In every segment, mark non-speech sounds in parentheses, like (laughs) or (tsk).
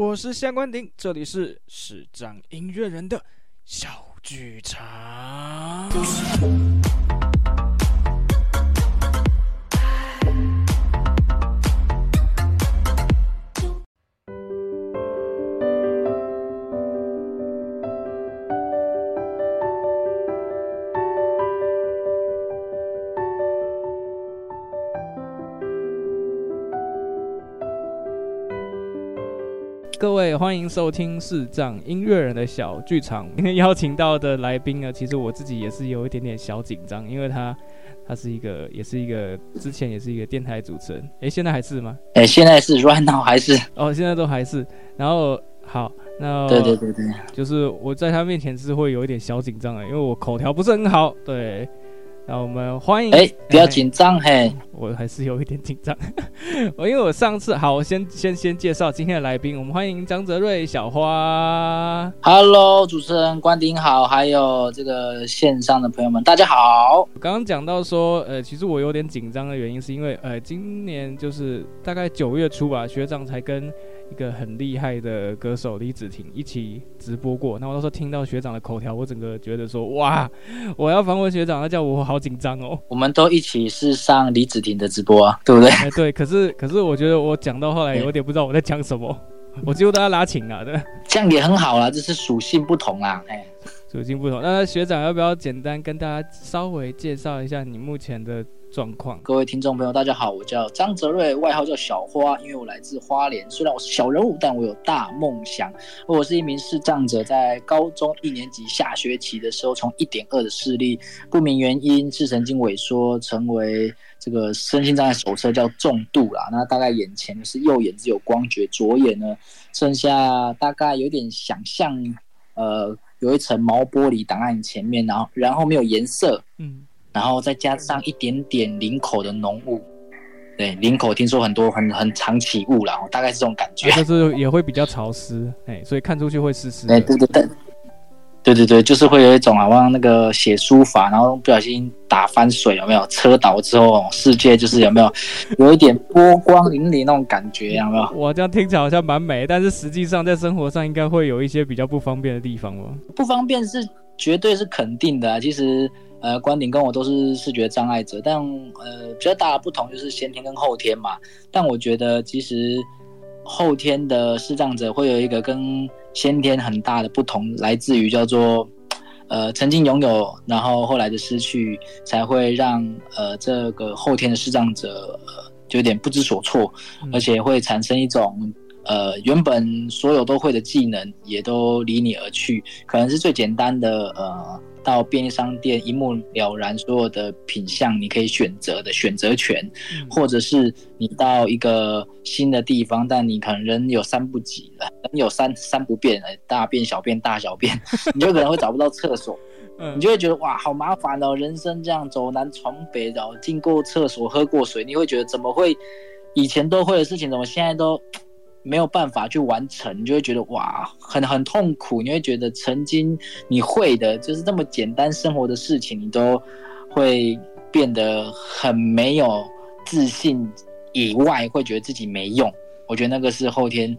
我是夏关鼎，这里是市长音乐人的小剧场。欢迎收听视障音乐人的小剧场。今天邀请到的来宾呢，其实我自己也是有一点点小紧张，因为他他是一个，也是一个之前也是一个电台主持人。哎，现在还是吗？哎，现在是，right now 还是？哦，现在都还是。然后好，那对对对对，就是我在他面前是会有一点小紧张的，因为我口条不是很好。对。那我们欢迎，哎，不要紧张嘿，我还是有一点紧张。(laughs) 我因为我上次好，我先先先介绍今天的来宾，我们欢迎张泽瑞小花。Hello，主持人关顶好，还有这个线上的朋友们，大家好。刚刚讲到说，呃，其实我有点紧张的原因是因为，呃，今年就是大概九月初吧，学长才跟。一个很厉害的歌手李子婷一起直播过，那我那时候听到学长的口条，我整个觉得说哇，我要访问学长，那叫我好紧张哦。我们都一起是上李子婷的直播啊，对不对？哎，对。可是可是我觉得我讲到后来有点不知道我在讲什么，嗯、我几乎都要拉琴了，对。这样也很好啦，这是属性不同啦，哎，属性不同。那学长要不要简单跟大家稍微介绍一下你目前的？状况，各位听众朋友，大家好，我叫张泽瑞，外号叫小花，因为我来自花莲。虽然我是小人物，但我有大梦想。我是一名视障者，在高中一年级下学期的时候，从一点二的视力，不明原因视神经萎缩，成为这个身心障碍手册叫重度啦。那大概眼前是右眼只有光觉，左眼呢剩下大概有点想象，呃，有一层毛玻璃挡在你前面，然后然后没有颜色，嗯。然后再加上一点点领口的浓雾，对，领口听说很多很很常起雾啦，大概是这种感觉。但是也会比较潮湿，哎，所以看出去会湿湿的。哎，对对对，对对对，就是会有一种好像那个写书法，然后不小心打翻水，有没有？车倒之后，世界就是有没有有一点波光粼粼那种感觉，有没有？我这样听起来好像蛮美，但是实际上在生活上应该会有一些比较不方便的地方哦。不方便是绝对是肯定的啊，其实。呃，观点跟我都是视觉障碍者，但呃比较大的不同就是先天跟后天嘛。但我觉得其实后天的视障者会有一个跟先天很大的不同，来自于叫做呃曾经拥有，然后后来的失去，才会让呃这个后天的视障者呃就有点不知所措，而且会产生一种呃原本所有都会的技能也都离你而去，可能是最简单的呃。到便利商店一目了然，所有的品相你可以选择的选择权，嗯，或者是你到一个新的地方，但你可能人有三不急了，人有三三不便，大便、小便、大小便，(laughs) 你就可能会找不到厕所，嗯，你就会觉得哇，好麻烦哦，人生这样走南闯北，然后进过厕所、喝过水，你会觉得怎么会以前都会的事情，怎么现在都。没有办法去完成，你就会觉得哇，很很痛苦。你会觉得曾经你会的，就是这么简单生活的事情，你都会变得很没有自信，以外会觉得自己没用。我觉得那个是后天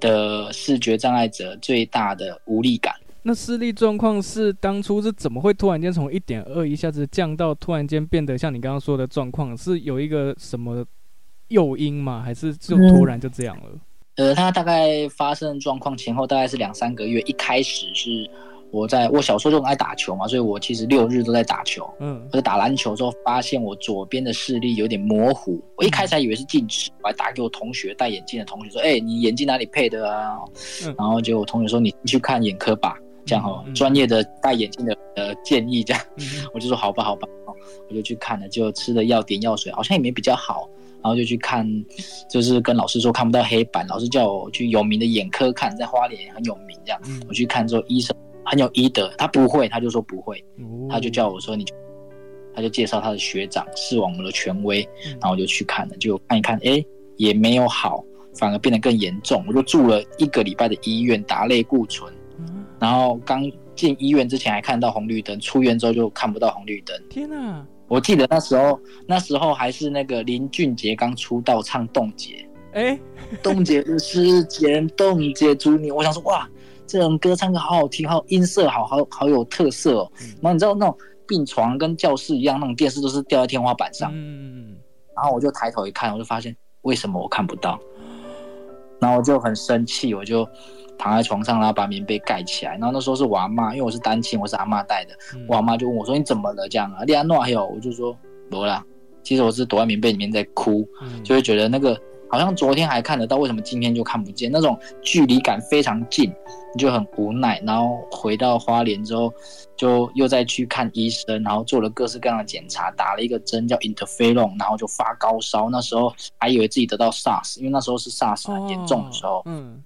的视觉障碍者最大的无力感。那视力状况是当初是怎么会突然间从一点二一下子降到突然间变得像你刚刚说的状况？是有一个什么诱因吗？还是就突然就这样了？嗯呃，他大概发生状况前后大概是两三个月。一开始是我在我小时候就很爱打球嘛，所以我其实六日都在打球。嗯，我在打篮球之后发现我左边的视力有点模糊。我一开始还以为是近视，我还打给我同学戴眼镜的同学说：“哎、欸，你眼镜哪里配的啊？”嗯、然后就我同学说：“你去看眼科吧。”这样哦，专、嗯嗯、业的戴眼镜的呃建议这样。嗯、(laughs) 我就说：“好吧，好吧。”我就去看了，就吃了药点药水，好像也没比较好。然后就去看，就是跟老师说看不到黑板，老师叫我去有名的眼科看，在花莲很有名这样。嗯、我去看之后，医生很有医德，他不会，他就说不会，哦、他就叫我说你，他就介绍他的学长，视网膜的权威，嗯、然后我就去看了，就看一看，哎，也没有好，反而变得更严重。我就住了一个礼拜的医院，打类固醇，嗯、然后刚进医院之前还看到红绿灯，出院之后就看不到红绿灯。天哪！我记得那时候，那时候还是那个林俊杰刚出道唱《冻结》，哎，(laughs) 冻结的时间，冻结住你。我想说，哇，这种歌唱歌好好听，好音色好好好有特色哦。嗯、然后你知道那种病床跟教室一样，那种电视都是吊在天花板上。嗯，然后我就抬头一看，我就发现为什么我看不到？然后我就很生气，我就躺在床上，然后把棉被盖起来。然后那时候是我阿妈，因为我是单亲，我是阿妈带的。嗯、我阿妈就问我说：“你怎么了？这样啊？”利安诺还有，我就说：“没啦。”其实我是躲在棉被里面在哭，嗯、就会觉得那个。好像昨天还看得到，为什么今天就看不见？那种距离感非常近，你就很无奈。然后回到花莲之后，就又再去看医生，然后做了各式各样的检查，打了一个针叫 interferon，然后就发高烧。那时候还以为自己得到 SARS，因为那时候是 SARS 很严重的时候。哦、嗯。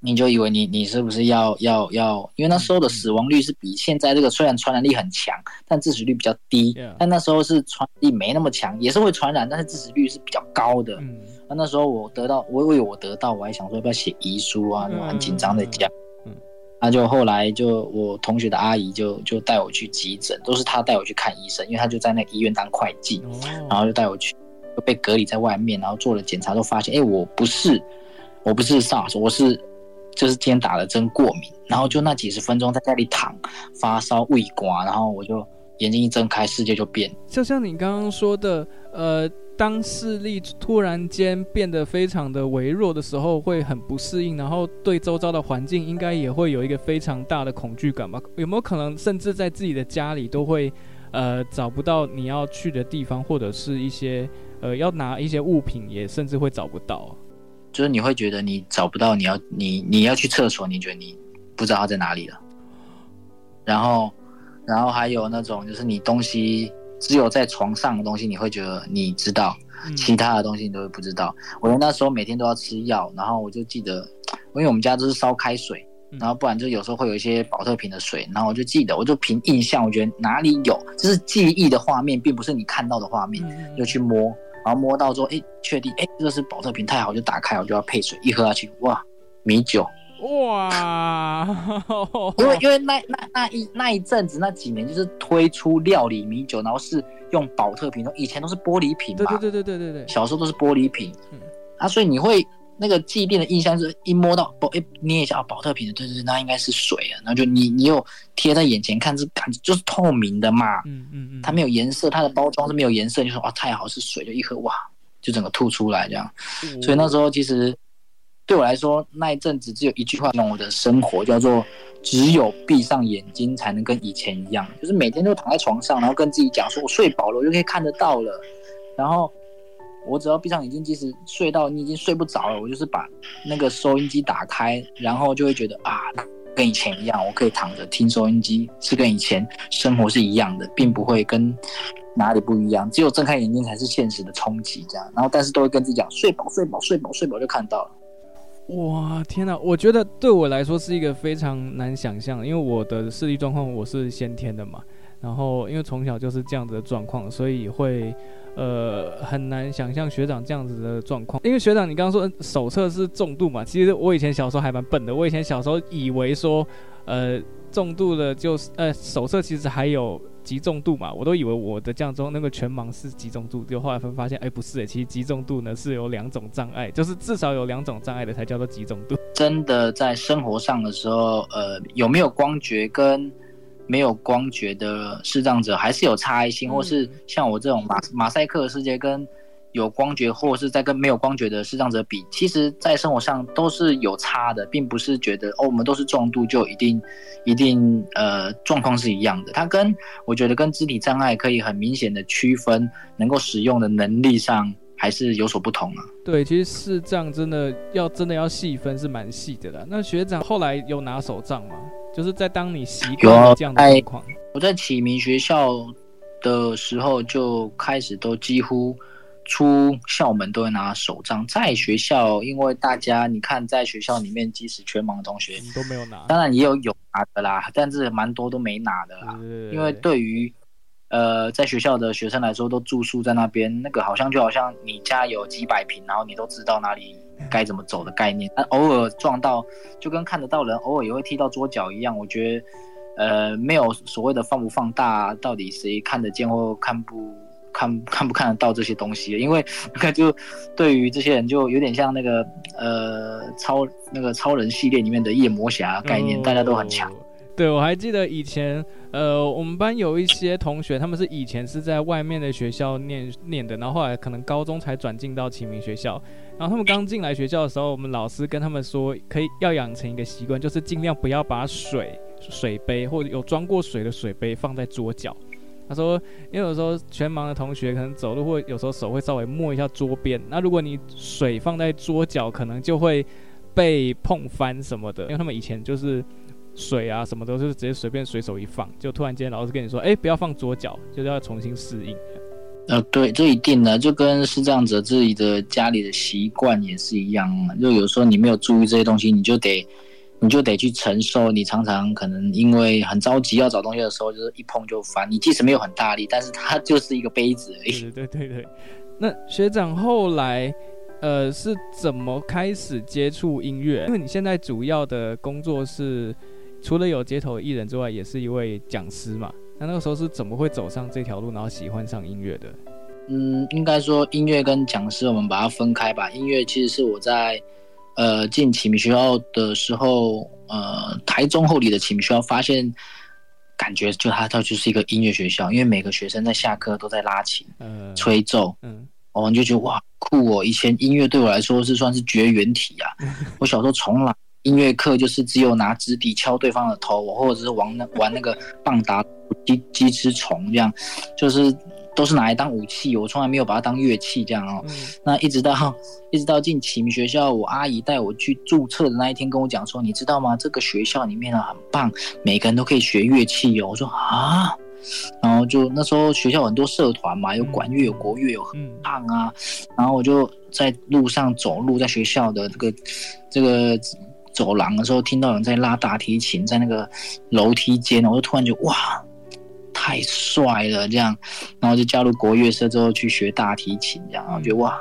你就以为你你是不是要要要？因为那时候的死亡率是比现在这个虽然传染力很强，但致死率比较低。但那时候是传染力没那么强，也是会传染，但是致死率是比较高的。嗯，那那时候我得到，我以为我得到，我还想说要不要写遗书啊，就很紧张的讲。嗯，那就后来就我同学的阿姨就就带我去急诊，都是她带我去看医生，因为她就在那个医院当会计，oh. 然后就带我去，就被隔离在外面，然后做了检查，都发现，哎，我不是，我不是 SARS，我是。就是今天打了针过敏，然后就那几十分钟在家里躺，发烧、胃刮，然后我就眼睛一睁开，世界就变。就像你刚刚说的，呃，当视力突然间变得非常的微弱的时候，会很不适应，然后对周遭的环境应该也会有一个非常大的恐惧感吧？有没有可能甚至在自己的家里都会，呃，找不到你要去的地方，或者是一些呃要拿一些物品，也甚至会找不到？就是你会觉得你找不到，你要你你要去厕所，你觉得你不知道它在哪里了。然后，然后还有那种就是你东西只有在床上的东西，你会觉得你知道，其他的东西你都会不知道。我那时候每天都要吃药，然后我就记得，因为我们家都是烧开水，然后不然就有时候会有一些保特瓶的水，然后我就记得，我就凭印象，我觉得哪里有，就是记忆的画面，并不是你看到的画面，就去摸。然后摸到之后，哎，确定，哎，这个是保特瓶，太好，就打开，我就要配水，一喝下去，哇，米酒，哇，因为因为那那那一那一阵子那几年就是推出料理米酒，然后是用保特瓶，以前都是玻璃瓶嘛，对对对对对对对，小时候都是玻璃瓶，嗯，啊，所以你会。那个祭奠的印象是一摸到宝，哎，捏一下啊，宝特瓶的，对对对，那应该是水啊。然后就你你又贴在眼前看，是感觉就是透明的嘛，嗯嗯嗯，它没有颜色，它的包装是没有颜色，就说哇太好是水，就一喝哇，就整个吐出来这样。嗯、所以那时候其实对我来说，那一阵子只有一句话让我的生活叫做只有闭上眼睛才能跟以前一样，就是每天都躺在床上，然后跟自己讲说我睡饱了，我就可以看得到了，然后。我只要闭上眼睛，即使睡到你已经睡不着了，我就是把那个收音机打开，然后就会觉得啊，跟以前一样，我可以躺着听收音机，是跟以前生活是一样的，并不会跟哪里不一样。只有睁开眼睛才是现实的冲击，这样。然后，但是都会跟自己讲睡饱，睡饱，睡饱，睡饱就看到了。哇，天哪！我觉得对我来说是一个非常难想象，因为我的视力状况我是先天的嘛，然后因为从小就是这样子的状况，所以会。呃，很难想象学长这样子的状况，因为学长你刚刚说手册是重度嘛，其实我以前小时候还蛮笨的，我以前小时候以为说，呃，重度的就是呃手册其实还有极重度嘛，我都以为我的这样中那个全盲是极重度，就后来分发现，哎，不是哎，其实极重度呢是有两种障碍，就是至少有两种障碍的才叫做极重度。真的在生活上的时候，呃，有没有光觉跟？没有光觉的视障者还是有差异性，或是像我这种马马赛克的世界跟有光觉，或者是在跟没有光觉的视障者比，其实，在生活上都是有差的，并不是觉得哦，我们都是重度就一定一定呃状况是一样的。它跟我觉得跟肢体障碍可以很明显的区分，能够使用的能力上还是有所不同啊。对，其实视障真的要真的要细分是蛮细的啦。那学长后来有拿手杖吗？就是在当你习惯这样的情况，我在启明学校的时候就开始都几乎出校门都会拿手杖。在学校，因为大家你看，在学校里面，即使全盲的同学都没有拿，当然也有有拿的啦，但是蛮多都没拿的啦。因为对于呃在学校的学生来说，都住宿在那边，那个好像就好像你家有几百平，然后你都知道哪里。该怎么走的概念，但偶尔撞到，就跟看得到人偶尔也会踢到桌角一样。我觉得，呃，没有所谓的放不放大，到底谁看得见或看不看看不看得到这些东西，因为 (laughs) 看就对于这些人就有点像那个呃超那个超人系列里面的夜魔侠概念，哦、大家都很强。对，我还记得以前，呃，我们班有一些同学，他们是以前是在外面的学校念念的，然后后来可能高中才转进到启明学校。然后他们刚进来学校的时候，我们老师跟他们说，可以要养成一个习惯，就是尽量不要把水水杯或者有装过水的水杯放在桌角。他说，因为有时候全盲的同学可能走路或有时候手会稍微摸一下桌边，那如果你水放在桌角，可能就会被碰翻什么的。因为他们以前就是。水啊，什么都是直接随便随手一放，就突然间老师跟你说，哎、不要放桌角，就是要重新适应。呃，对，这一定的，就跟是这样子自己的家里的习惯也是一样嘛。就有时候你没有注意这些东西，你就得，你就得去承受。你常常可能因为很着急要找东西的时候，就是一碰就翻。你即使没有很大力，但是它 (laughs) 就是一个杯子而已。对对对。那学长后来，呃，是怎么开始接触音乐？因为你现在主要的工作是。除了有街头艺人之外，也是一位讲师嘛。那那个时候是怎么会走上这条路，然后喜欢上音乐的？嗯，应该说音乐跟讲师，我们把它分开吧。音乐其实是我在呃进启明学校的时候，呃，台中后里的启明学校发现，感觉就它它就是一个音乐学校，因为每个学生在下课都在拉琴、呃、吹奏，嗯，我们就觉得哇酷哦！以前音乐对我来说是算是绝缘体啊，(laughs) 我小时候从来。音乐课就是只有拿纸笔敲对方的头，或者是玩那玩那个棒打鸡鸡吃虫这样，就是都是拿来当武器，我从来没有把它当乐器这样哦。嗯、那一直到 (laughs) (laughs) 一直到进启明学校，我阿姨带我去注册的那一天，跟我讲说，你知道吗？这个学校里面呢很棒，每个人都可以学乐器哦。我说啊，然后就那时候学校很多社团嘛，有管乐、有国乐、有合唱啊，然后我就在路上走路，在学校的这个这个。走廊的时候，听到有人在拉大提琴，在那个楼梯间，我就突然觉得哇，太帅了这样，然后就加入国乐社之后去学大提琴，这样，然后觉得哇，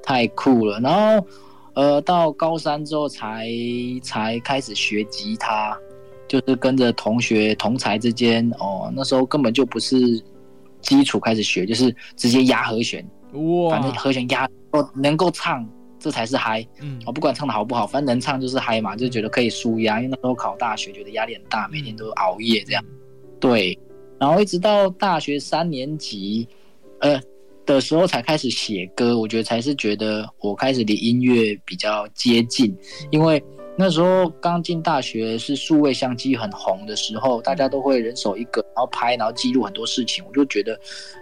太酷了。然后呃，到高三之后才才开始学吉他，就是跟着同学同才之间哦，那时候根本就不是基础开始学，就是直接压和弦，哇，反正和弦压哦能够唱。这才是嗨，嗯，我不管唱的好不好，反正能唱就是嗨嘛，就觉得可以舒压。因为那时候考大学，觉得压力很大，每天都熬夜这样。对，然后一直到大学三年级，呃的时候才开始写歌。我觉得才是觉得我开始离音乐比较接近，因为那时候刚进大学是数位相机很红的时候，大家都会人手一个，然后拍，然后记录很多事情。我就觉得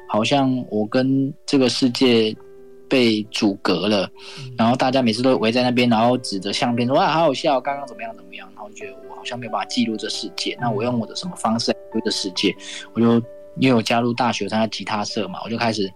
好像我跟这个世界。被阻隔了，然后大家每次都围在那边，然后指着相片说：“哇，好好笑，刚刚怎么样怎么样？”然后觉得我好像没有办法记录这世界。那我用我的什么方式来记录这世界？我就因为我加入大学参加吉他社嘛，我就开始，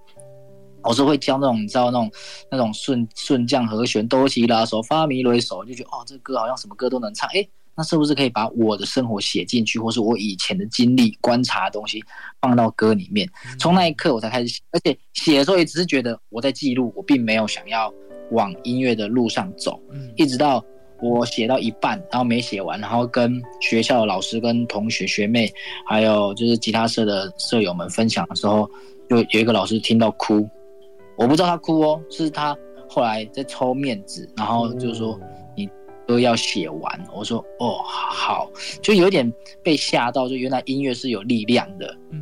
我是会教那种你知道那种那种顺顺降和弦哆西拉嗦发咪来嗦，就觉得哦，这个歌好像什么歌都能唱，哎。那是不是可以把我的生活写进去，或是我以前的经历、观察的东西放到歌里面？从那一刻我才开始写，而且写的时候也只是觉得我在记录，我并没有想要往音乐的路上走。一直到我写到一半，然后没写完，然后跟学校的老师、跟同学、学妹，还有就是吉他社的舍友们分享的时候，就有一个老师听到哭，我不知道他哭哦，是他后来在抽面子，然后就是说。都要写完，我说哦好，就有点被吓到，就原来音乐是有力量的。嗯，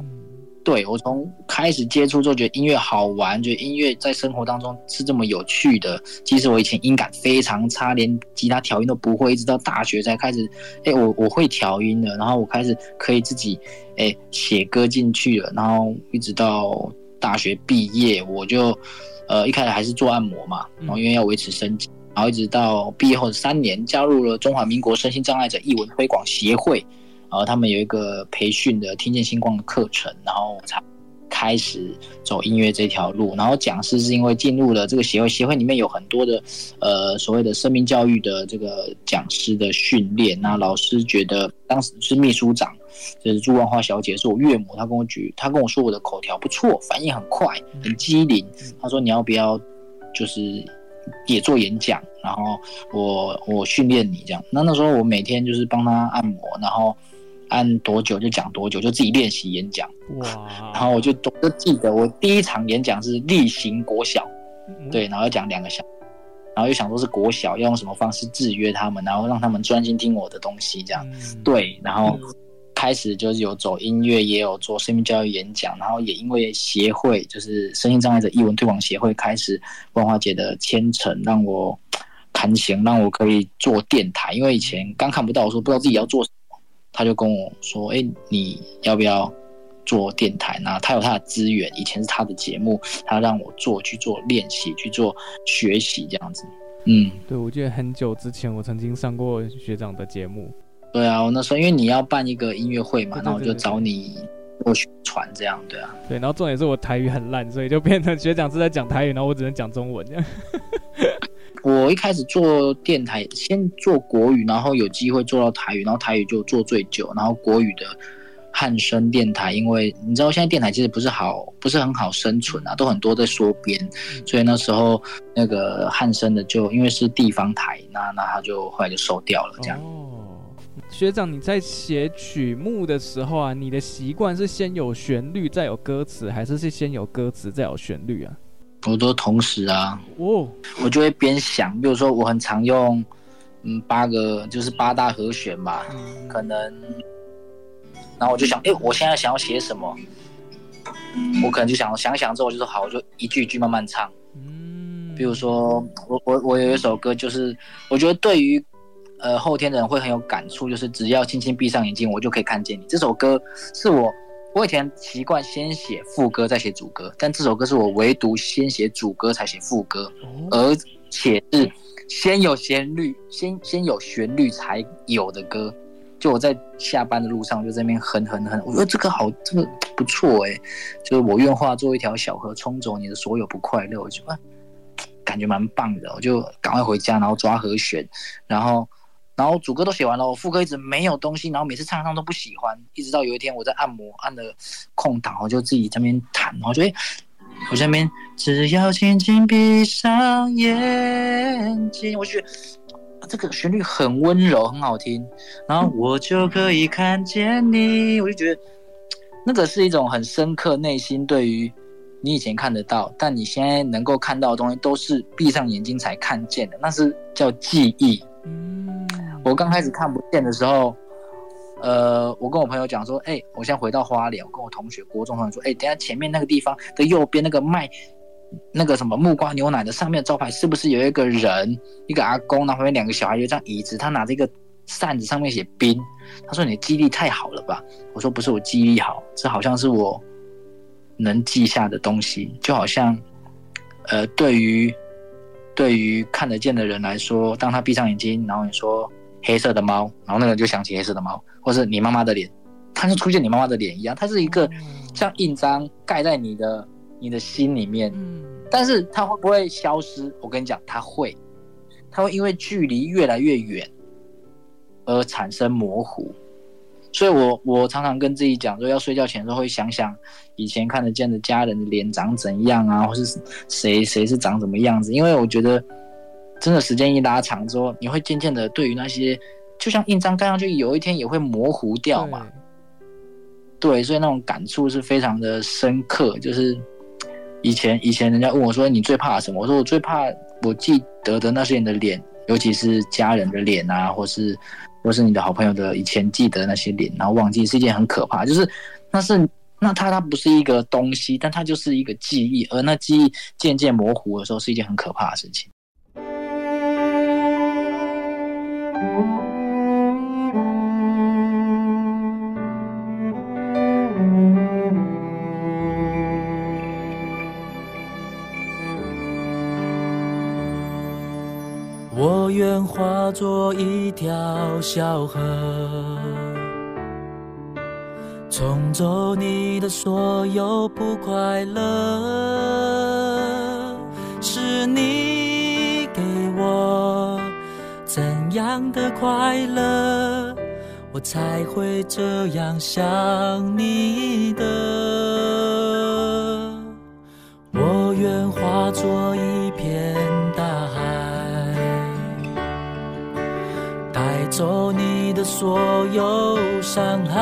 对，我从开始接触之后觉得音乐好玩，觉得音乐在生活当中是这么有趣的。其实我以前音感非常差，连吉他调音都不会，一直到大学才开始，哎，我我会调音了，然后我开始可以自己哎写歌进去了，然后一直到大学毕业，我就呃一开始还是做按摩嘛，然后因为要维持生计。然后一直到毕业后三年，加入了中华民国身心障碍者艺文推广协会，然后他们有一个培训的听见星光的课程，然后才开始走音乐这条路。然后讲师是因为进入了这个协会，协会里面有很多的呃所谓的生命教育的这个讲师的训练。那老师觉得当时是秘书长，就是朱万花小姐是我岳母，她跟我举，她跟我说我的口条不错，反应很快，很机灵。她说你要不要就是。也做演讲，然后我我训练你这样。那那时候我每天就是帮他按摩，然后按多久就讲多久，就自己练习演讲。哇！然后我就都都记得，我第一场演讲是例行国小，嗯、对，然后要讲两个小时，然后又想说是国小要用什么方式制约他们，然后让他们专心听我的东西，这样、嗯、对，然后。开始就是有走音乐，也有做生命教育演讲，然后也因为协会，就是身心障碍者艺文推广协会，开始万花姐的牵扯，让我弹琴，让我可以做电台。因为以前刚看不到，我说不知道自己要做什么，他就跟我说：“哎，你要不要做电台？”那他有他的资源，以前是他的节目，他让我做去做练习，去做学习这样子。嗯，对，我记得很久之前我曾经上过学长的节目。对啊，我那时候因为你要办一个音乐会嘛，那我就找你做宣传这样，对啊。对，然后重点是我台语很烂，所以就变成学长是在讲台语，然后我只能讲中文这样。(laughs) 我一开始做电台，先做国语，然后有机会做到台语，然后台语就做最久，然后国语的汉声电台，因为你知道现在电台其实不是好，不是很好生存啊，都很多在缩编，所以那时候那个汉声的就因为是地方台，那那他就后来就收掉了这样。哦学长，你在写曲目的时候啊，你的习惯是先有旋律再有歌词，还是是先有歌词再有旋律啊？我都同时啊。哦，我就会边想，比如说我很常用，嗯，八个就是八大和弦嘛，嗯、可能，然后我就想，哎，我现在想要写什么？我可能就想想想之后，就说好，我就一句一句慢慢唱。嗯，比如说我我我有一首歌，就是我觉得对于。呃，后天的人会很有感触，就是只要轻轻闭上眼睛，我就可以看见你。这首歌是我，我以前习惯先写副歌再写主歌，但这首歌是我唯独先写主歌才写副歌，而且是先有旋律，先先有旋律才有的歌。就我在下班的路上，就在那边哼哼哼，我觉得这个好，这个不错哎，就是我愿化作一条小河，冲走你的所有不快乐，我觉得感觉蛮棒的，我就赶快回家，然后抓和弦，然后。然后主歌都写完了，我副歌一直没有东西，然后每次唱唱都不喜欢，一直到有一天我在按摩按了空档，我就自己在那边弹，然后就哎，我在那边只要轻轻闭上眼睛，我觉得这个旋律很温柔，很好听，然后我就可以看见你，我就觉得那个是一种很深刻内心对于你以前看得到，但你现在能够看到的东西都是闭上眼睛才看见的，那是叫记忆。我刚开始看不见的时候，呃，我跟我朋友讲说，哎、我现在回到花莲，我跟我同学、国中同学说，哎、等下前面那个地方的右边那个卖那个什么木瓜牛奶的上面招牌，是不是有一个人，一个阿公，然后旁边两个小孩，有一张椅子，他拿着一个扇子，上面写冰。他说你的记忆力太好了吧？我说不是我记忆力好，这好像是我能记下的东西，就好像，呃，对于对于看得见的人来说，当他闭上眼睛，然后你说。黑色的猫，然后那个人就想起黑色的猫，或是你妈妈的脸，它就出现你妈妈的脸一样，它是一个像印章盖在你的你的心里面，但是它会不会消失？我跟你讲，它会，它会因为距离越来越远而产生模糊，所以我我常常跟自己讲说，要睡觉前的时候会想想以前看得见的家人的脸长怎样啊，或是谁谁是长什么样子，因为我觉得。真的时间一拉长之后，你会渐渐的对于那些，就像印章盖上去，有一天也会模糊掉嘛。对，对，所以那种感触是非常的深刻。就是以前以前人家问我说，你最怕什么？我说我最怕我记得的那些人的脸，尤其是家人的脸啊，或是或是你的好朋友的以前记得那些脸，然后忘记是一件很可怕。就是那是那它它不是一个东西，但它就是一个记忆，而那记忆渐渐模糊的时候，是一件很可怕的事情。我愿化作一条小河，冲走你的所有不快乐，是你给我样的快乐，我才会这样想你的。我愿化作一片大海。带走你的所有伤害，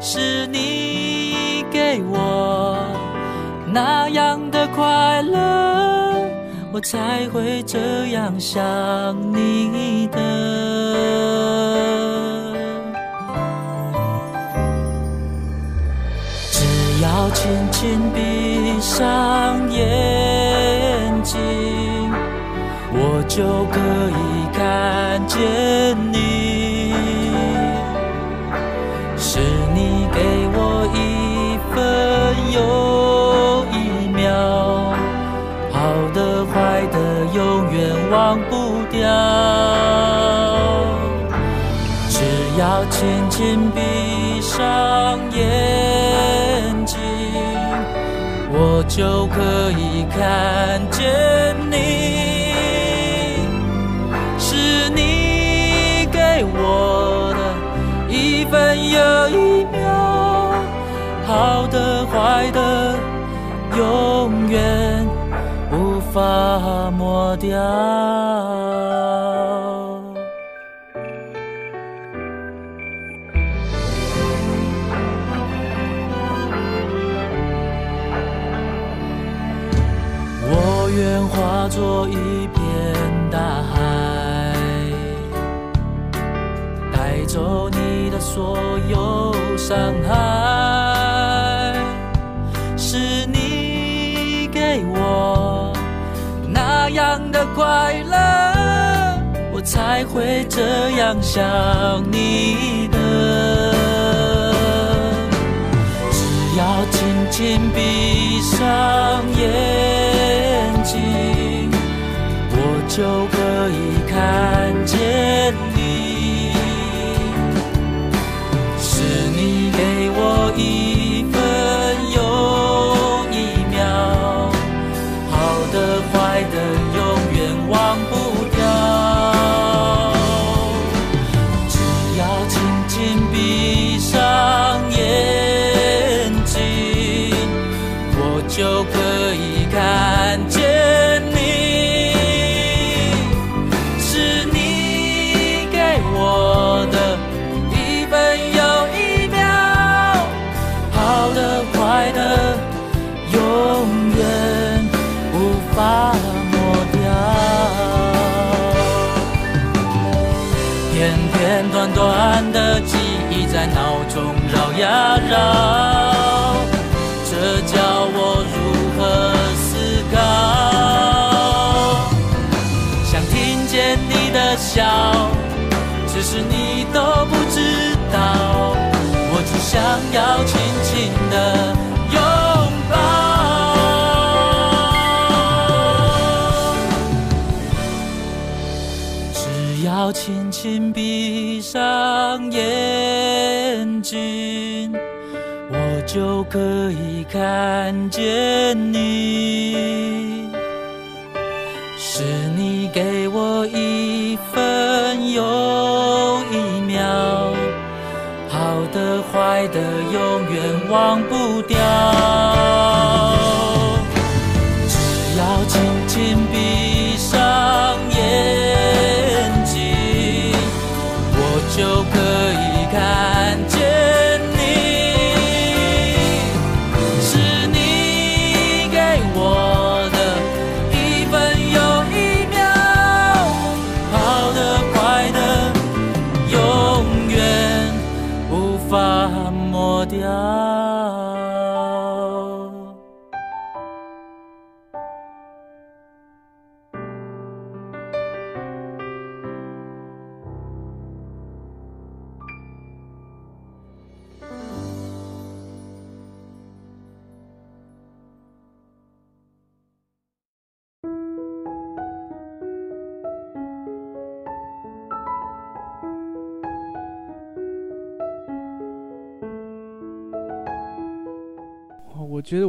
是你给我那样的快乐，我才会这样想你的。只要轻轻闭上眼睛。我就可以看见你，是你给我一分又忘不掉。只要轻轻闭上眼睛，我就可以看见你。是你给我的一分又一秒，好的坏的，永远抹掉。我愿化作一片大海。带走你的所有伤害，快乐，我才会这样想你的。只要轻轻闭上眼睛，我就可以看见就可以看见你，是你给我的。爱的永远无法抹掉，片片段段的记忆在脑中绕呀绕，笑，只是你都不知道，我只想要轻轻的拥抱。只。要轻轻闭上眼睛，我就可以看见你。的永远忘不掉。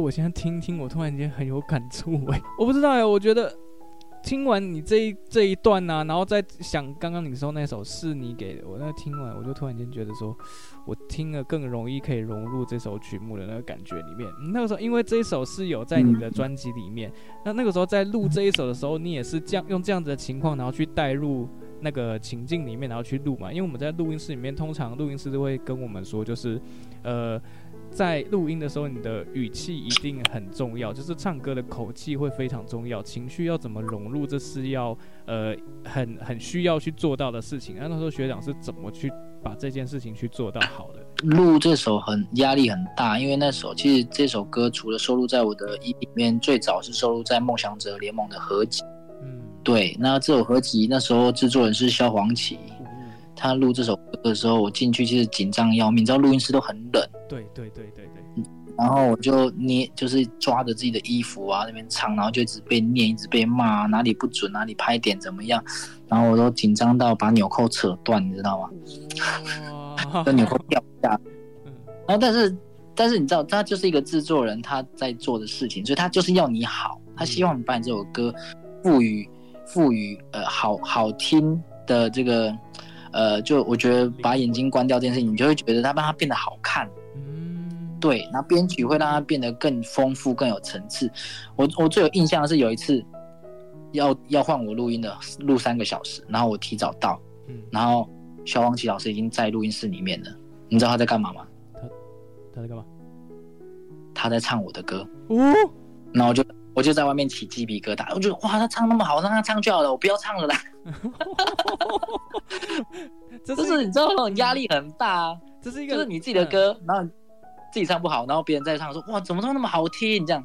我现在听听，我突然间很有感触哎，(laughs) 我不知道哎，我觉得听完你这一这一段呢、然后再想刚刚你说那首是你给的，我那听完我就突然间觉得说，我听了更容易可以融入这首曲目的那个感觉里面。那个时候因为这一首是有在你的专辑里面，那那个时候在录这一首的时候，你也是这样用这样子的情况，然后去带入那个情境里面，然后去录嘛。因为我们在录音室里面，通常录音师都会跟我们说，就是呃，在录音的时候，你的语气一定很重要，就是唱歌的口气会非常重要，情绪要怎么融入，这是要呃很很需要去做到的事情。那那时候学长是怎么去把这件事情去做到好的？录这首很压力很大，因为那首其实这首歌除了收录在我的 EP 里面，最早是收录在梦想者联盟的合集。嗯，对，那这首合集那时候制作人是萧煌奇，嗯、他录这首歌的时候，我进去其实紧张要命，你知道录音室都很冷。对对对对对。然后我就捏，就是抓着自己的衣服啊，那边唱，然后就一直被念，一直被骂，哪里不准，哪里拍点怎么样，然后我都紧张到把纽扣扯断，你知道吗？(laughs) 这纽扣掉下。(laughs) 然后但是但是你知道，他就是一个制作人他在做的事情，所以他就是要你好，他希望你把你这首歌赋予赋予呃好好听的这个呃，就我觉得把眼睛关掉这件事情，你就会觉得它让它变得好看。对，那编曲会让它变得更丰富、更有层次。我我最有印象的是有一次要要换我录音的，录三个小时，然后我提早到，嗯，然后萧煌奇老师已经在录音室里面了。你知道他在干嘛吗？他他在干嘛？他在唱我的歌。哦，然后我就我就在外面起鸡皮疙瘩，我觉得哇，他唱那么好，让他唱就好了，我不要唱了啦。(laughs) 这是，就是你知道那种压力很大啊，这是一个就是你自己的歌，嗯、然后。自己唱不好，然后别人在唱，说哇，怎么唱那么好听？这样，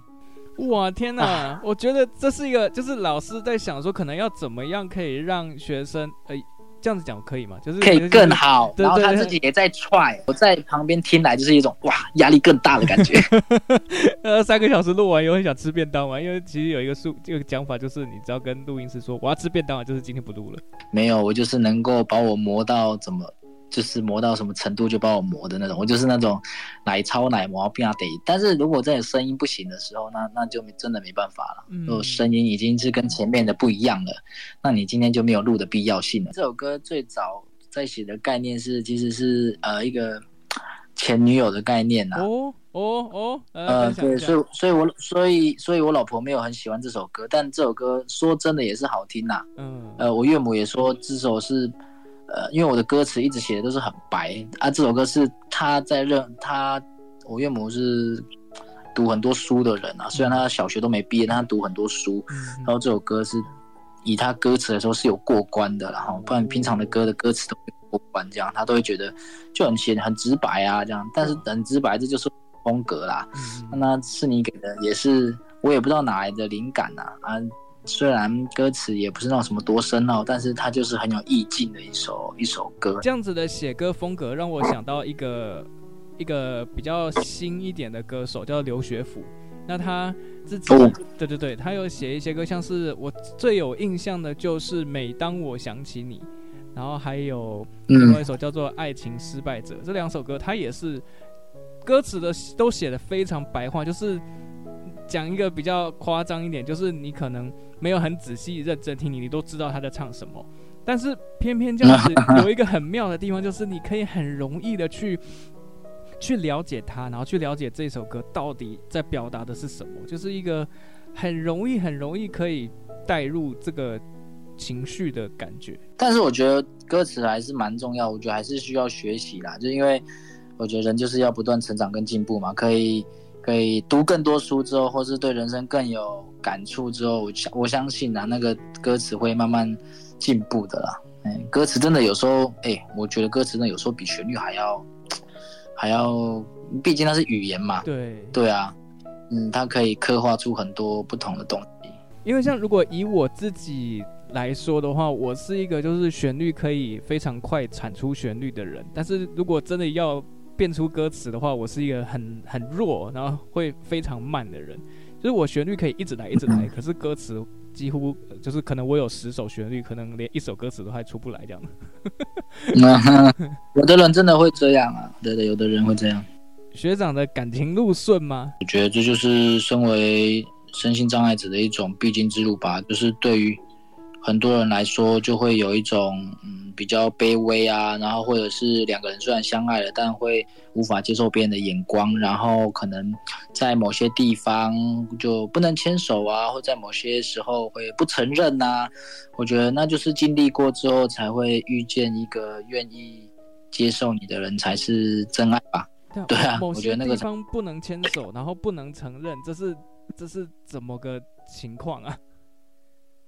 哇天哪！啊、我觉得这是一个，就是老师在想说，可能要怎么样可以让学生，呃，这样子讲可以吗？就是可以更好。然后他自己也在 try，我在旁边听来就是一种哇，压力更大的感觉。(laughs) 呃，三个小时录完以后很想吃便当嘛，因为其实有一个数，这个讲法就是，你只要跟录音师说我要吃便当，就是今天不录了。没有，我就是能够把我磨到怎么。就是磨到什么程度就把我磨的那种，我就是那种奶超奶磨病啊得。但是如果真的声音不行的时候，那那就真的没办法了。如果声音已经是跟前面的不一样了，那你今天就没有录的必要性了。这首歌最早在写的概念是，其实是呃一个前女友的概念呐。哦哦哦，呃对，所以所以我所以所以我老婆没有很喜欢这首歌，但这首歌说真的也是好听呐。嗯，呃，我岳母也说这首是。呃，因为我的歌词一直写的都是很白啊，这首歌是他在认他，我岳母是读很多书的人啊，虽然他小学都没毕业，但他读很多书，然后这首歌是以他歌词来说是有过关的，然后不然平常的歌的歌词都没有过关，这样他都会觉得就很写很直白啊，这样，但是很直白这就是风格啦，那是你给的，也是我也不知道哪来的灵感呐啊。虽然歌词也不是那种什么多深奥，但是它就是很有意境的一首一首歌。这样子的写歌风格让我想到一个一个比较新一点的歌手，叫刘学府。那他自己，哦、对对对，他有写一些歌，像是我最有印象的就是《每当我想起你》，然后还有另外一首叫做《爱情失败者》。嗯、这两首歌他也是歌词的都写的非常白话，就是。讲一个比较夸张一点，就是你可能没有很仔细认真听你，你都知道他在唱什么。但是偏偏这样子有一个很妙的地方，就是你可以很容易的去 (laughs) 去了解他，然后去了解这首歌到底在表达的是什么，就是一个很容易很容易可以带入这个情绪的感觉。但是我觉得歌词还是蛮重要，我觉得还是需要学习啦，就因为我觉得人就是要不断成长跟进步嘛，可以。可以读更多书之后，或是对人生更有感触之后，我相我相信啊，那个歌词会慢慢进步的啦。嗯，歌词真的有时候，哎、欸，我觉得歌词真的有时候比旋律还要 (tsk) 还要，毕竟它是语言嘛。对对啊，嗯，它可以刻画出很多不同的东西。因为像如果以我自己来说的话，我是一个就是旋律可以非常快产出旋律的人，但是如果真的要变出歌词的话，我是一个很很弱，然后会非常慢的人。就是我旋律可以一直来，一直来，可是歌词几乎就是可能我有十首旋律，可能连一首歌词都还出不来这样。(laughs) 有的人真的会这样啊，对对，有的人会这样。学长的感情路顺吗？我觉得这就是身为身心障碍者的一种必经之路吧。就是对于很多人来说，就会有一种嗯。比较卑微啊，然后或者是两个人虽然相爱了，但会无法接受别人的眼光，然后可能在某些地方就不能牵手啊，或在某些时候会不承认呐、啊。我觉得那就是经历过之后才会遇见一个愿意接受你的人才是真爱吧。对啊，我觉得那个地方不能牵手，然后不能承认，这是这是怎么个情况啊？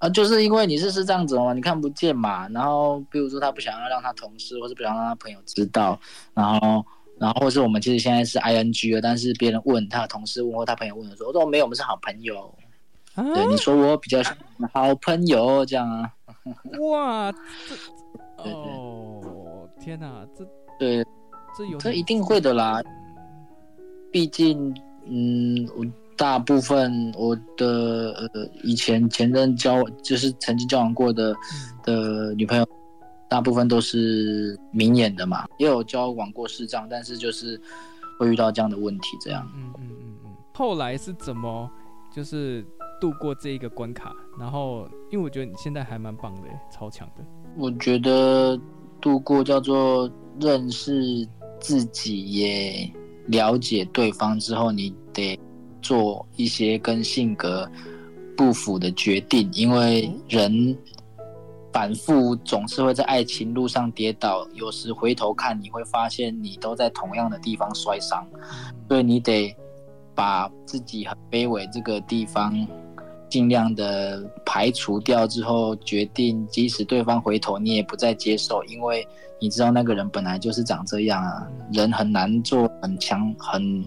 啊，就是因为你是是这样子嘛，你看不见嘛。然后比如说他不想要让他同事或是不想让他朋友知道，然后然后或是我们其实现在是 ing 了，但是别人问他的同事问或他朋友问的时候，我说没有，我们是好朋友。啊、对，你说我比较像好朋友这样啊？哇，(laughs) 哦，天哪，这对。这有，这一定会的啦，毕竟，嗯，我大部分我的呃以前前任交就是曾经交往过的的女朋友，大部分都是明眼的嘛，也有交往过视障，但是就是会遇到这样的问题，这样。嗯嗯嗯嗯。后来是怎么就是度过这一个关卡？然后，因为我觉得你现在还蛮棒的，超强的。我觉得度过叫做认识。自己也了解对方之后，你得做一些跟性格不符的决定，因为人反复总是会在爱情路上跌倒，有时回头看你会发现你都在同样的地方摔伤，所以你得把自己很卑微这个地方尽量的排除掉之后，决定即使对方回头，你也不再接受，因为。你知道那个人本来就是长这样啊，人很难做很强、很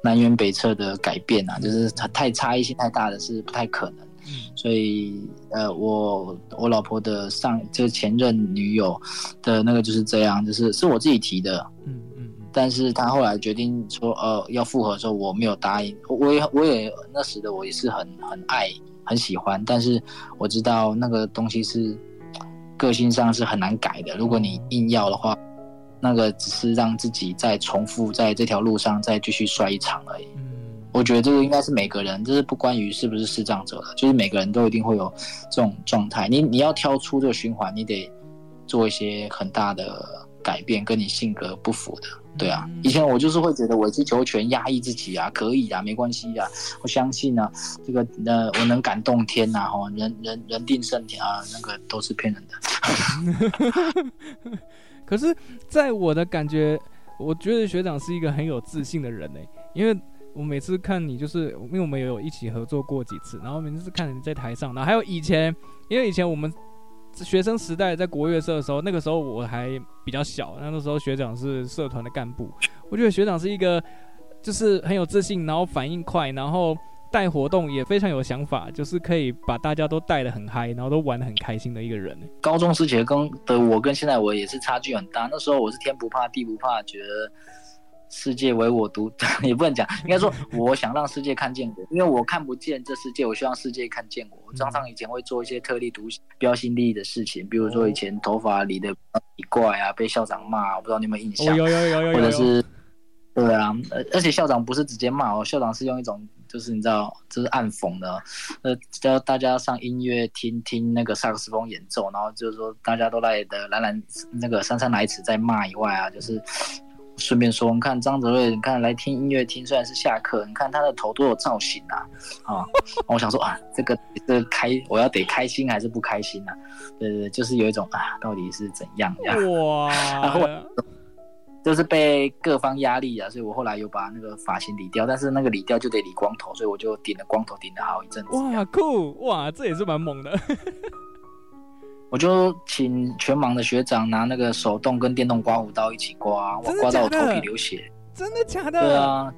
南辕北辙的改变啊，就是他太差异性太大的是不太可能。所以，呃，我我老婆的上这个前任女友的那个就是这样，就是是我自己提的，嗯嗯，但是他后来决定说，呃，要复合的时候，我没有答应，我也我也那时的我也是很很爱很喜欢，但是我知道那个东西是。个性上是很难改的。如果你硬要的话，那个只是让自己再重复在这条路上再继续摔一场而已。嗯，我觉得这个应该是每个人，这是不关于是不是视障者的，就是每个人都一定会有这种状态。你你要挑出这个循环，你得做一些很大的改变，跟你性格不符的。对啊，以前我就是会觉得委曲求全、压抑自己啊，可以啊，没关系啊，我相信呢、啊，这个呃，我能感动天呐、啊，哈，人人人定胜天啊，那个都是骗人的。(laughs) 可是，在我的感觉，我觉得学长是一个很有自信的人呢，因为我每次看你，就是因为我们有一起合作过几次，然后每次看你在台上，然后还有以前，因为以前我们。学生时代在国乐社的时候，那个时候我还比较小，那个时候学长是社团的干部。我觉得学长是一个，就是很有自信，然后反应快，然后带活动也非常有想法，就是可以把大家都带得很嗨，然后都玩得很开心的一个人。高中时期跟的我跟现在我也是差距很大，那时候我是天不怕地不怕，觉得。世界唯我独，(laughs) 也不能讲，应该说我想让世界看见我，因为我看不见这世界，我希望世界看见我。我常常以前会做一些特立独行、标新立异的事情，比如说以前头发理的奇怪啊，被校长骂，我不知道你有没有印象？有有有有有。(laughs) 或者是，对啊，而且校长不是直接骂哦，校长是用一种就是你知道，就是暗讽的，呃，叫大家上音乐厅听那个萨克斯风演奏，然后就是说大家都来的蓝蓝那个姗姗来迟在骂以外啊，就是。顺便说，你看张泽瑞，你看来听音乐厅，虽然是下课，你看他的头都有造型啊！啊，我想说啊，这个这个开，我要得开心还是不开心啊？对对对，就是有一种啊，到底是怎样呀？(laughs) 哇！然后就是被各方压力啊，所以我后来有把那个发型理掉，但是那个理掉就得理光头，所以我就顶了光头，顶了好一阵子。哇，酷！哇，这也是蛮猛的。我就请全盲的学长拿那个手动跟电动刮胡刀一起刮，我刮到我头皮流血。真的假的？对啊，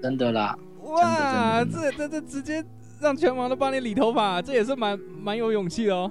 真的啦。哇，这这这直接让全盲都帮你理头发，这也是蛮蛮有勇气的哦。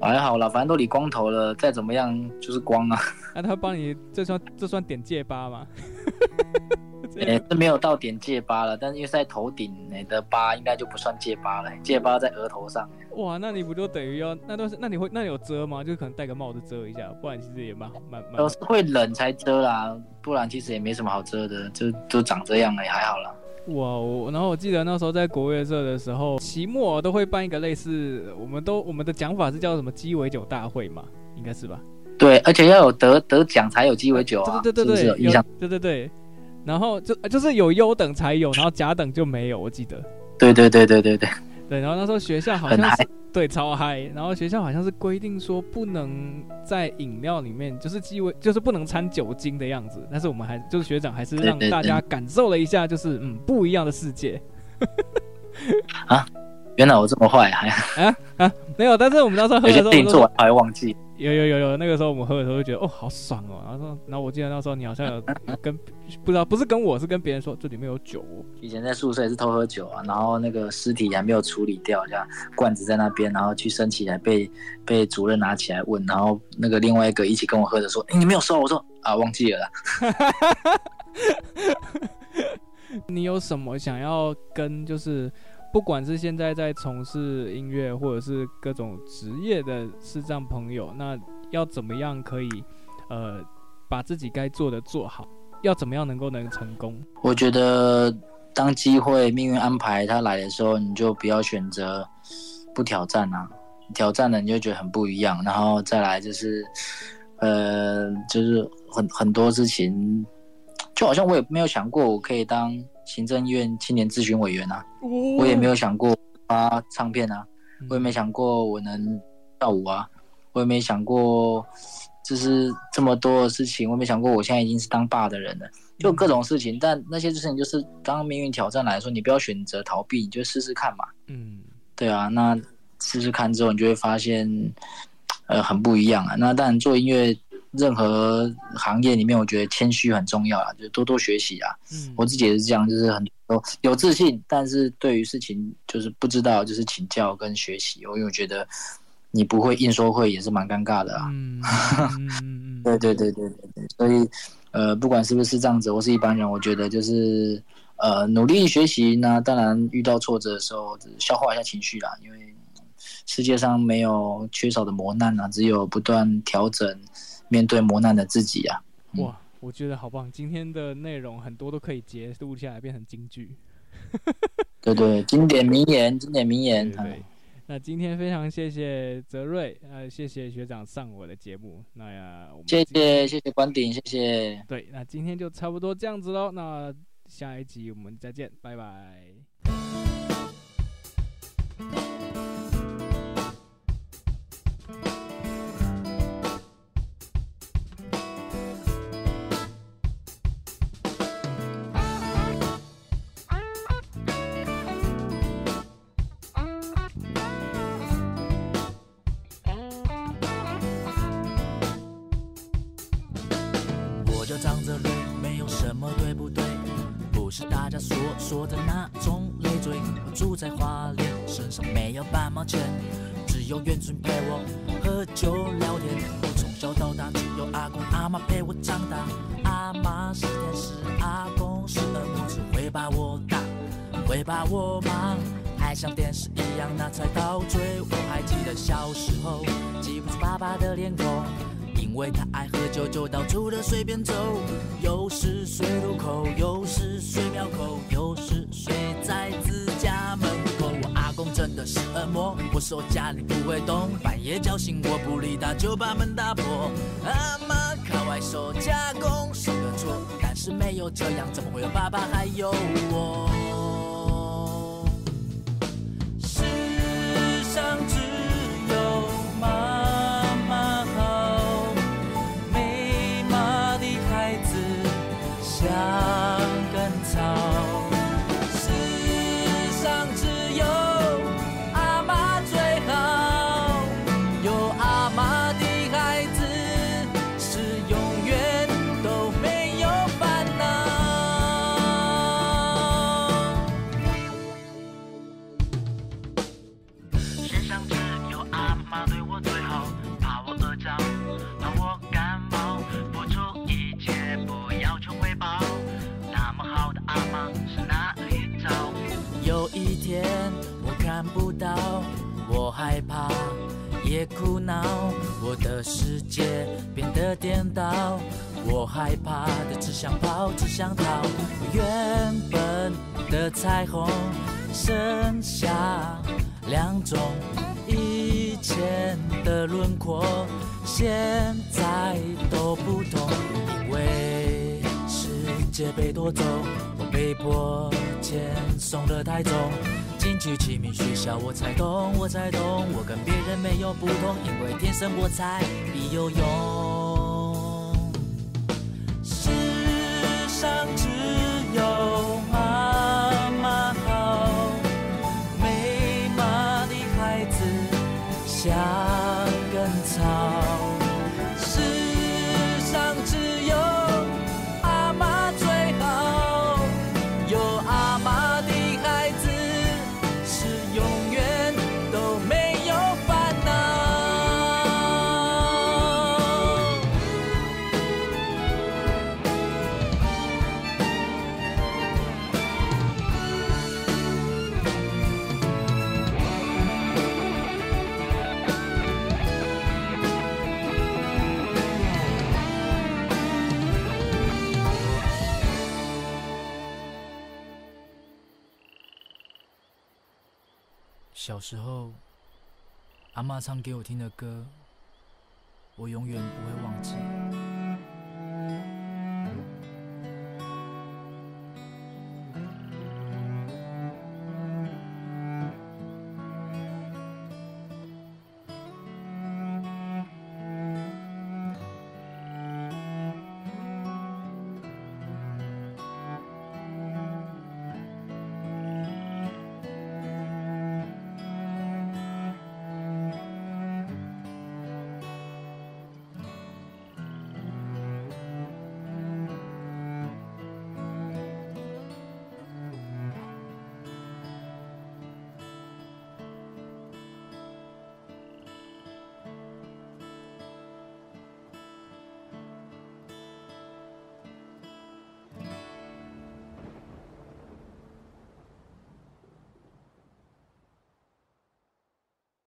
还好啦，反正都理光头了，再怎么样就是光啊。(laughs) 那、啊、他帮你这算这算点戒疤吗？(laughs) 也是没有到点戒疤了，但是因为在头顶的疤应该就不算戒疤了，戒疤在额头上。哇，那你不就等于要那都是那你会那你有遮吗？就可能戴个帽子遮一下，不然其实也蛮蛮蛮。都是会冷才遮啦，不然其实也没什么好遮的，就都长这样了，也还好啦。哇，我然后我记得那时候在国乐社的时候，期末都会办一个类似，我们都我们的讲法是叫什么鸡尾酒大会嘛。应该是吧？对，而且要有得得奖才有鸡尾酒啊！对对对对，是不是有？对对对，然后就就是有优等才有，然后甲等就没有，我记得。对对对对对对。对，然后那时候学校好像是对超嗨，然后学校好像是规定说不能在饮料里面就是鸡尾，就是不能掺酒精的样子。但是我们还就是学长还是让大家感受了一下，就是嗯不一样的世界。(laughs) 啊，原来我这么坏还啊啊没有，但是我们那时候喝的时候，自己做完还忘记。有有有有，那个时候我们喝的时候就觉得哦好爽哦，然后说，然后我记得那时候你好像有 (laughs) 跟不知道不是跟我是跟别人说这里面有酒哦。以前在宿舍也是偷喝酒啊，然后那个尸体还没有处理掉，这样罐子在那边，然后去升起来被被主任拿起来问，然后那个另外一个一起跟我喝的说，哎你没有收，我说啊忘记了啦。(laughs) 你有什么想要跟就是？不管是现在在从事音乐，或者是各种职业的视障朋友，那要怎么样可以，呃，把自己该做的做好？要怎么样能够能成功？我觉得，当机会、命运安排它来的时候，你就不要选择不挑战啊！挑战了，你就觉得很不一样。然后再来就是，呃，就是很很多事情，就好像我也没有想过我可以当。行政院青年咨询委员啊，我也没有想过发唱片啊，我也没想过我能跳舞啊，我也没想过就是这么多的事情，我也没想过我现在已经是当爸的人了，就各种事情。但那些事情就是当命运挑战来说，你不要选择逃避，你就试试看嘛。嗯，对啊，那试试看之后，你就会发现，呃，很不一样啊。那当然做音乐。任何行业里面，我觉得谦虚很重要啊，就是多多学习啊。嗯，我自己也是这样，就是很多有自信，但是对于事情就是不知道，就是请教跟学习。因为我觉得你不会硬说会也是蛮尴尬的啊。嗯，(laughs) 对对对对对对。所以呃，不管是不是这样子，我是一般人，我觉得就是呃努力学习。那当然遇到挫折的时候，消化一下情绪啦。因为世界上没有缺少的磨难啊，只有不断调整。面对磨难的自己啊！哇，我觉得好棒！今天的内容很多都可以截录下来变成金句。(laughs) (laughs) 对对，经典名言，经典名言。对，对，那今天非常谢谢泽瑞，呃，谢谢学长上我的节目。那呀，我们谢谢谢谢关顶，谢谢。对，那今天就差不多这样子喽。那下一集我们再见，拜拜。有远村陪我喝酒聊天。我从小到大只有阿公阿妈陪我长大，阿妈是天使，阿公是恶魔，只会把我打，会把我骂，还像电视一样拿菜刀追。我还记得小时候记不住爸爸的脸孔。因为他爱喝酒，就到处的随便走，有时睡路口，有时睡庙口，有时睡在自家门口。真的是恶魔，我说家里不会动，半夜叫醒我不理他，就把门打破。阿妈靠外说加工是个错，但是没有这样，怎么会有爸爸还有我？世上只有妈不到，我害怕，也哭闹，我的世界变得颠倒。我害怕的只想跑，只想逃。我原本的彩虹剩下两种，以前的轮廓，现在都不同，因为世界被夺走，我被迫遣送了太重。去启明学校，我才懂，我才懂，我跟别人没有不同，因为天生我才必有用。世上只小时候，阿妈唱给我听的歌，我永远不会忘记。